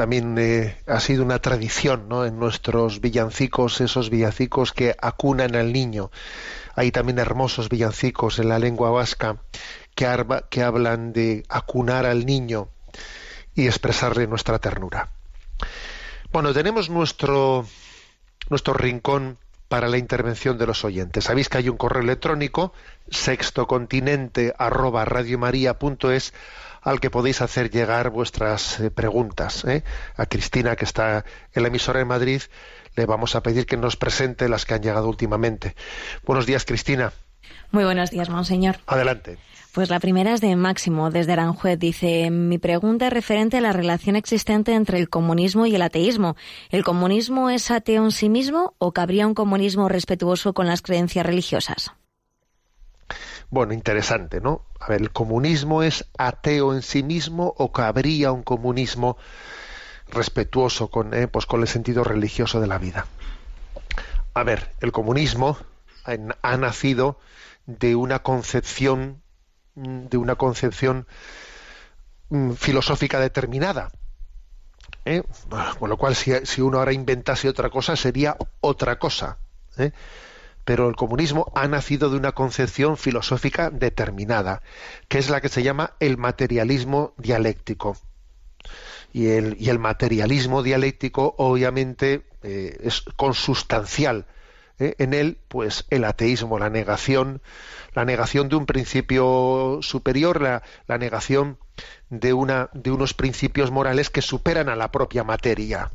[SPEAKER 1] También eh, ha sido una tradición ¿no? en nuestros villancicos, esos villancicos que acunan al niño. Hay también hermosos villancicos en la lengua vasca que, hablan de acunar al niño y expresarle nuestra ternura. Bueno, tenemos nuestro, nuestro rincón para la intervención de los oyentes. Sabéis que hay un correo electrónico sextocontinente al que podéis hacer llegar vuestras eh, preguntas. ¿eh? A Cristina, que está en la emisora de Madrid, le vamos a pedir que nos presente las que han llegado últimamente. Buenos días, Cristina.
[SPEAKER 2] Muy buenos días, monseñor.
[SPEAKER 1] Adelante.
[SPEAKER 2] Pues la primera es de Máximo, desde Aranjuez. Dice, mi pregunta es referente a la relación existente entre el comunismo y el ateísmo. ¿El comunismo es ateo en sí mismo o cabría un comunismo respetuoso con las creencias religiosas?
[SPEAKER 1] Bueno, interesante, ¿no? A ver, ¿el comunismo es ateo en sí mismo o cabría un comunismo respetuoso con, eh, pues con el sentido religioso de la vida? A ver, el comunismo ha- nacido de una concepción de una concepción mm, filosófica determinada. ¿eh? Con lo cual, si, si uno ahora inventase otra cosa, sería otra cosa. ¿eh? Pero el comunismo ha nacido de una concepción filosófica determinada, que es la que se llama el materialismo dialéctico. Y el, materialismo dialéctico, obviamente, eh, es consustancial. ¿eh? En él, pues, el ateísmo, la negación, la negación de un principio superior, la, la negación de, una, de unos principios morales que superan a la propia materia.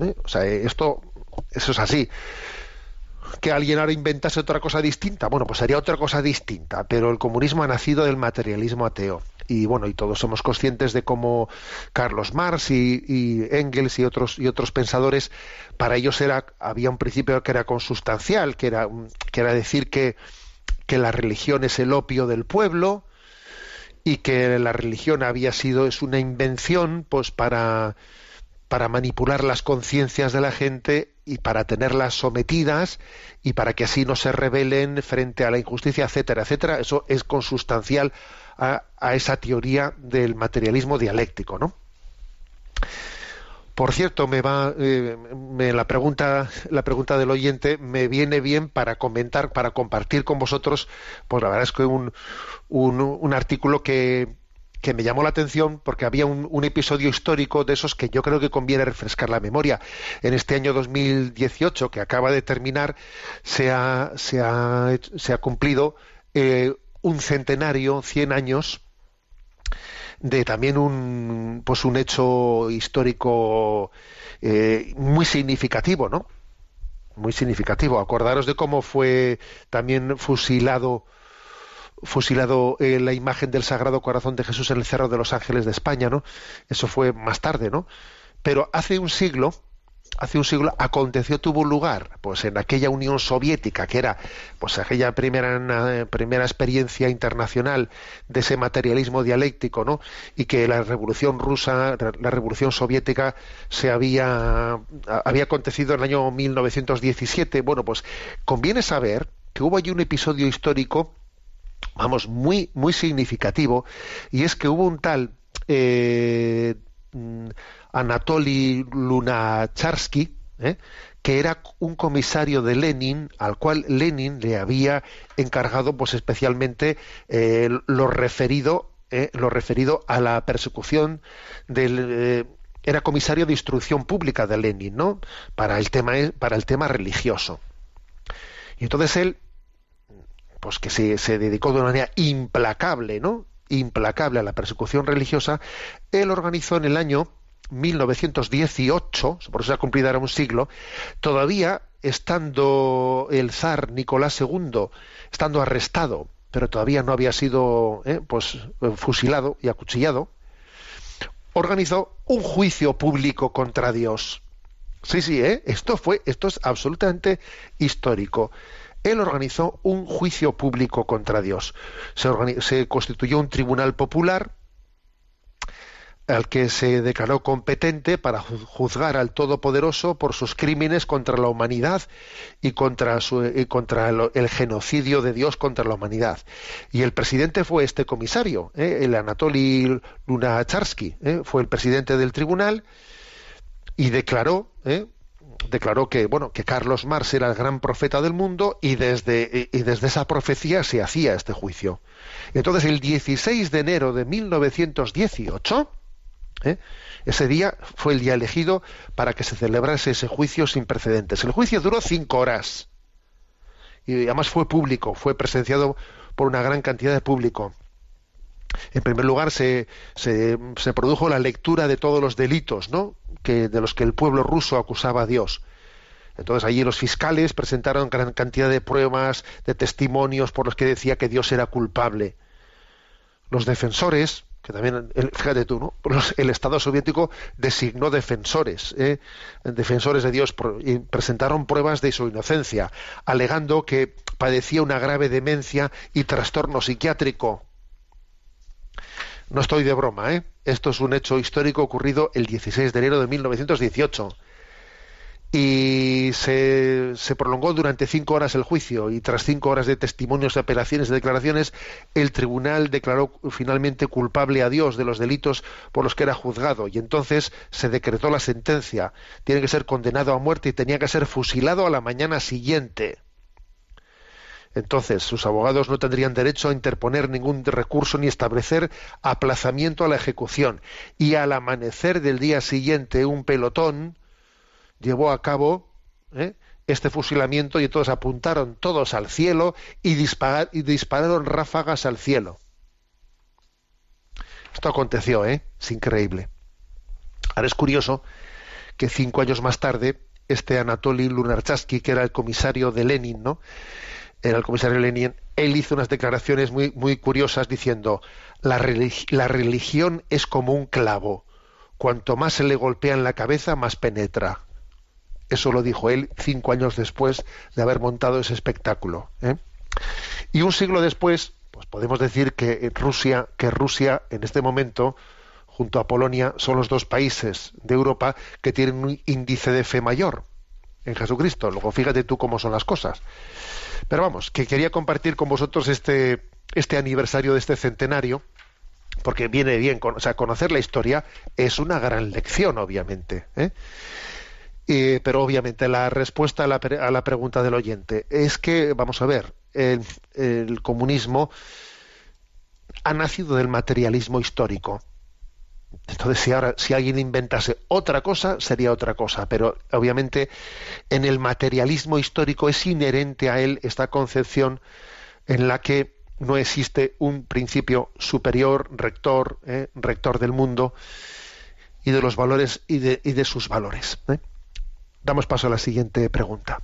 [SPEAKER 1] ¿eh? O sea, esto, eso es así que alguien ahora inventase otra cosa distinta, bueno, pues sería otra cosa distinta, pero el comunismo ha nacido del materialismo ateo. Y bueno, y todos somos conscientes de cómo Carlos Marx y, Engels y otros y otros pensadores, para ellos era había un principio que era consustancial, que era que era decir que que la religión es el opio del pueblo y que la religión había sido es una invención pues para para manipular las conciencias de la gente y para tenerlas sometidas y para que así no se rebelen frente a la injusticia, etcétera, etcétera. Eso es consustancial a, a esa teoría del materialismo dialéctico, ¿no? Por cierto, me va eh, me- la pregunta la pregunta del oyente me viene bien para comentar, para compartir con vosotros, pues la verdad es que un, un, un artículo que, que me llamó la atención porque había un, episodio histórico de esos que yo creo que conviene refrescar la memoria. En este año 2018 que acaba de terminar se ha, se ha, se ha cumplido eh, un centenario, 100 años de también un pues un hecho histórico eh, muy significativo, ¿no? Muy significativo. Acordaros de cómo fue también fusilado fusilado eh, la imagen del Sagrado Corazón de Jesús en el Cerro de los Ángeles de España, ¿no? Eso fue más tarde, ¿no? Pero hace un siglo, hace un siglo aconteció tuvo lugar, pues en aquella Unión Soviética que era, pues aquella primera primera experiencia internacional de ese materialismo dialéctico, ¿no? Y que la Revolución Rusa, la Revolución Soviética se había había acontecido en el año 1917. Bueno, pues conviene saber que hubo allí un episodio histórico vamos, muy, muy significativo, y es que hubo un tal eh, mm, Anatoly Lunacharsky, ¿eh? que era un comisario de Lenin, al cual Lenin le había encargado, pues especialmente eh, lo referido, lo referido a la persecución del era comisario de instrucción pública de Lenin, ¿no? Para el tema, para el tema religioso. Y entonces él pues que se, dedicó de una manera implacable, ¿no? Implacable a la persecución religiosa, él organizó en el año 1918, por eso se ha cumplido ahora un siglo, todavía estando el zar Nicolás II, estando arrestado, pero todavía no había sido eh, pues fusilado y acuchillado, organizó un juicio público contra Dios. Sí, sí, ¿eh? esto fue, esto es absolutamente histórico él organizó un juicio público contra Dios. Se, constituyó un tribunal popular al que se declaró competente para ju- juzgar al Todopoderoso por sus crímenes contra la humanidad y contra, su- contra el, el genocidio de Dios contra la humanidad. Y el presidente fue este comisario, ¿eh? el Anatoly Lunacharsky, ¿eh? fue el presidente del tribunal y declaró, ¿eh? Declaró que bueno que Carlos Marx era el gran profeta del mundo y desde y desde esa profecía se hacía este juicio. Entonces el 16 de enero de 1918 ¿eh? ese día fue el día elegido para que se celebrase ese juicio sin precedentes. El juicio duró cinco horas y además fue público, fue presenciado por una gran cantidad de público. En primer lugar, se, se, produjo la lectura de todos los delitos ¿no? de los que el pueblo ruso acusaba a Dios. Entonces allí los fiscales presentaron gran cantidad de pruebas, de testimonios por los que decía que Dios era culpable. Los defensores, que también, fíjate tú, ¿no? El Estado soviético designó defensores, ¿eh? defensores de Dios, y presentaron pruebas de su inocencia, alegando que padecía una grave demencia y trastorno psiquiátrico. No estoy de broma, ¿eh? Esto es un hecho histórico ocurrido el 16 de enero de 1918. Y se, prolongó durante cinco horas el juicio y tras cinco horas de testimonios, apelaciones y declaraciones, el tribunal declaró finalmente culpable a Dios de los delitos por los que era juzgado y entonces se decretó la sentencia. Tiene que ser condenado a muerte y tenía que ser fusilado a la mañana siguiente. Entonces, sus abogados no tendrían derecho a interponer ningún recurso ni establecer aplazamiento a la ejecución. Y al amanecer del día siguiente, un pelotón llevó a cabo ¿eh? este fusilamiento y entonces apuntaron todos al cielo y, y dispararon ráfagas al cielo. Esto aconteció, ¿eh? Es increíble. Ahora es curioso que cinco años más tarde, este Anatoly Lunarcharsky, que era el comisario de Lenin, ¿no? El comisario Lenin, él hizo unas declaraciones muy, muy curiosas diciendo, la religión es como un clavo, cuanto más se le golpea en la cabeza, más penetra. Eso lo dijo él cinco años después de haber montado ese espectáculo. ¿eh? Y un siglo después, pues podemos decir que Rusia, que Rusia en este momento, junto a Polonia, son los dos países de Europa que tienen un índice de fe mayor en Jesucristo. Luego fíjate tú cómo son las cosas. Pero vamos, que quería compartir con vosotros este, este aniversario de este centenario, porque viene bien, o sea, conocer la historia es una gran lección, obviamente. ¿eh? Pero obviamente la respuesta a la, a la pregunta del oyente es que, vamos a ver, el, el comunismo ha nacido del materialismo histórico. Entonces, si ahora, si alguien inventase otra cosa, sería otra cosa. Pero obviamente, en el materialismo histórico es inherente a él esta concepción en la que no existe un principio superior, rector, ¿eh? rector del mundo y de los valores y de, sus valores. ¿eh? Damos paso a la siguiente pregunta.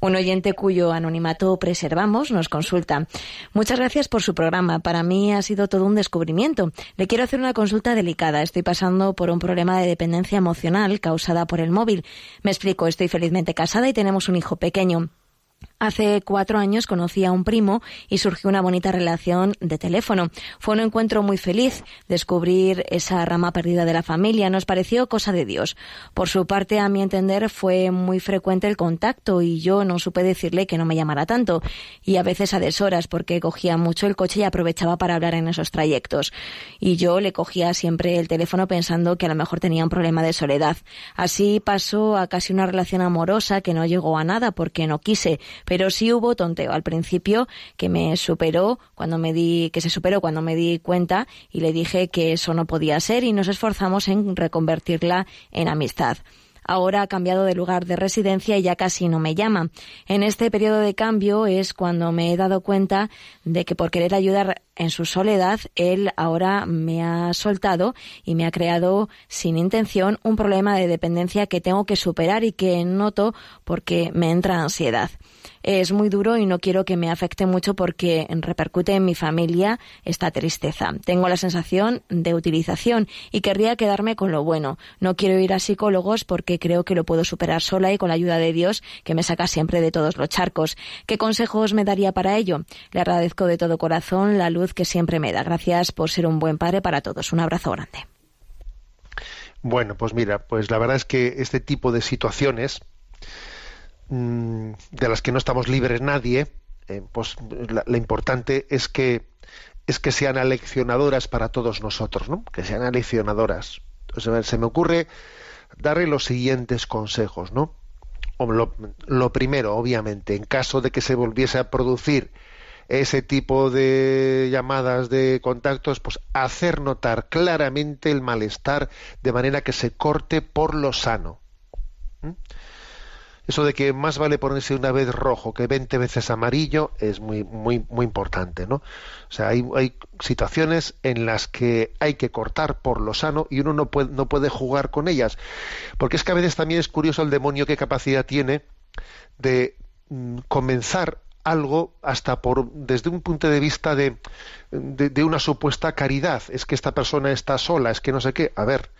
[SPEAKER 2] Un oyente cuyo anonimato preservamos nos consulta. Muchas gracias por su programa. Para mí ha sido todo un descubrimiento. Le quiero hacer una consulta delicada. Estoy pasando por un problema de dependencia emocional causada por el móvil. Me explico, estoy felizmente casada y tenemos un hijo pequeño. Hace cuatro años conocí a un primo y surgió una bonita relación de teléfono. Fue un encuentro muy feliz. Descubrir esa rama perdida de la familia nos pareció cosa de Dios. Por su parte, a mi entender, fue muy frecuente el contacto y yo no supe decirle que no me llamara tanto. Y a veces a deshoras porque cogía mucho el coche y aprovechaba para hablar en esos trayectos. Y yo le cogía siempre el teléfono pensando que a lo mejor tenía un problema de soledad. Así pasó a casi una relación amorosa que no llegó a nada porque no quise pero sí hubo tonteo al principio que me superó cuando me di que se superó cuando me di cuenta y le dije que eso no podía ser y nos esforzamos en reconvertirla en amistad. Ahora ha cambiado de lugar de residencia y ya casi no me llama. En este periodo de cambio es cuando me he dado cuenta de que por querer ayudar en su soledad, él ahora me ha soltado y me ha creado sin intención un problema de dependencia que tengo que superar y que noto porque me entra ansiedad. Es muy duro y no quiero que me afecte mucho porque repercute en mi familia esta tristeza. Tengo la sensación de utilización y querría quedarme con lo bueno. No quiero ir a psicólogos porque creo que lo puedo superar sola y con la ayuda de Dios que me saca siempre de todos los charcos. ¿Qué consejos me daría para ello? Le agradezco de todo corazón la luz que siempre me da. Gracias por ser un buen padre para todos. Un abrazo grande.
[SPEAKER 1] Bueno, pues mira, pues la verdad es que este tipo de situaciones mm, de las que no estamos libres nadie, eh, pues la importante es que es que sean aleccionadoras para todos nosotros, ¿no? Que sean aleccionadoras. Entonces, se me ocurre darle los siguientes consejos, ¿no? Lo, lo primero, obviamente, en caso de que se volviese a producir ese tipo de llamadas de contactos, pues hacer notar claramente el malestar de manera que se corte por lo sano. ¿Mm? Eso de que más vale ponerse una vez rojo que 20 veces amarillo es muy muy muy importante, ¿no? O sea, hay, hay situaciones en las que hay que cortar por lo sano y uno no puede no puede jugar con ellas, porque es que a veces también es curioso el demonio qué capacidad tiene de mm, comenzar algo hasta por desde un punto de vista de, de, una supuesta caridad es que esta persona está sola es que no sé qué a ver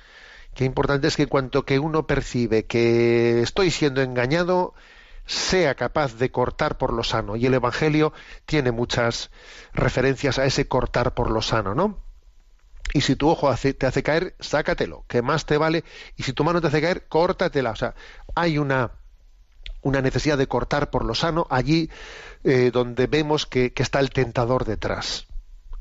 [SPEAKER 1] qué importante es que cuanto que uno percibe que estoy siendo engañado sea capaz de cortar por lo sano y el evangelio tiene muchas referencias a ese cortar por lo sano no y si tu ojo te hace caer, sácatelo, que más te vale. Y si tu mano te hace caer, córtatela. O sea, hay una, una necesidad de cortar por lo sano allí eh, donde vemos que, está el tentador detrás.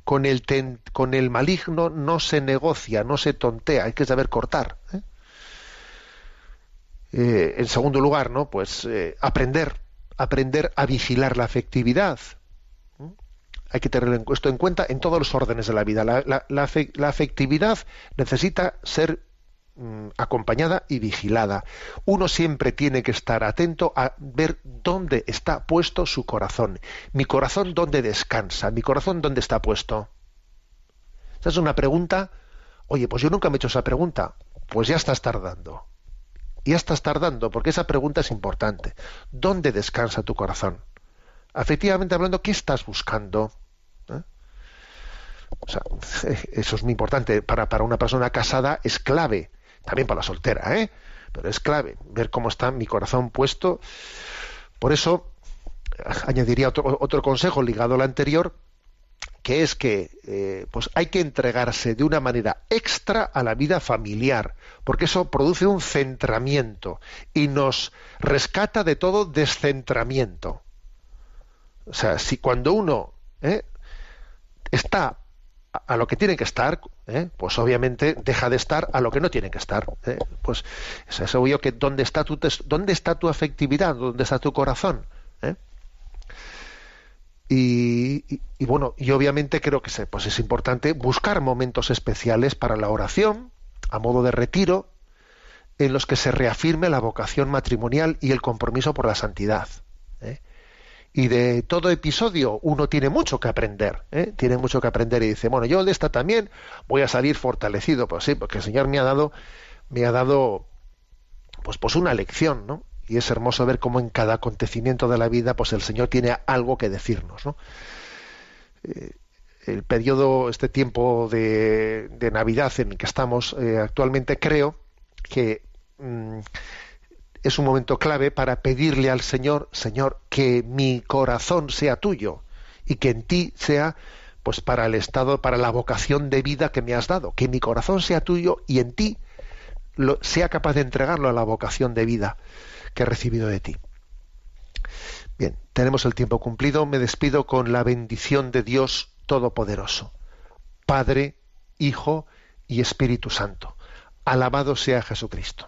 [SPEAKER 1] Con el, con el maligno no se negocia, no se tontea, hay que saber cortar. ¿eh? Eh, en segundo lugar, ¿no? Pues aprender, aprender a vigilar la afectividad. Hay que tener esto en cuenta en todos los órdenes de la vida. La, la afectividad necesita ser mm, acompañada y vigilada. Uno siempre tiene que estar atento a ver dónde está puesto su corazón. Mi corazón dónde descansa, mi corazón dónde está puesto. Esa es una pregunta. Oye, pues yo nunca me he hecho esa pregunta. Pues ya estás tardando. Ya estás tardando porque esa pregunta es importante. ¿Dónde descansa tu corazón? Afectivamente hablando, ¿qué estás buscando? ¿Eh? O sea, [laughs] eso es muy importante. Para, para una persona casada es clave. También para la soltera, ¿eh? Pero es clave ver cómo está mi corazón puesto. Por eso, añadiría otro, otro consejo ligado al anterior, que es que eh, pues hay que entregarse de una manera extra a la vida familiar, porque eso produce un centramiento y nos rescata de todo descentramiento. O sea, si cuando uno ¿eh? está a- lo que tiene que estar, ¿eh? pues obviamente deja de estar a lo que no tiene que estar. ¿eh? Pues es obvio que dónde está tu dónde está tu afectividad, dónde está tu corazón. ¿eh? Y, y- bueno, y obviamente creo que pues es importante buscar momentos especiales para la oración, a modo de retiro, en los que se reafirme la vocación matrimonial y el compromiso por la santidad. ¿eh? Y de todo episodio uno tiene mucho que aprender, ¿eh? tiene mucho que aprender y dice, bueno, yo de esta también voy a salir fortalecido, pues sí, porque el Señor me ha dado, me ha dado, pues, pues una lección, ¿no? Y es hermoso ver cómo en cada acontecimiento de la vida, pues el Señor tiene algo que decirnos, ¿no? Eh, el periodo, este tiempo de, Navidad en el que estamos eh, actualmente, creo que mm, es un momento clave para pedirle al Señor, Señor, que mi corazón sea tuyo y que en ti sea pues para el estado, para la vocación de vida que me has dado, que mi corazón sea tuyo y en ti sea capaz de entregarlo a la vocación de vida que he recibido de ti. Bien, tenemos el tiempo cumplido. Me despido con la bendición de Dios Todopoderoso, Padre, Hijo y Espíritu Santo. Alabado sea Jesucristo.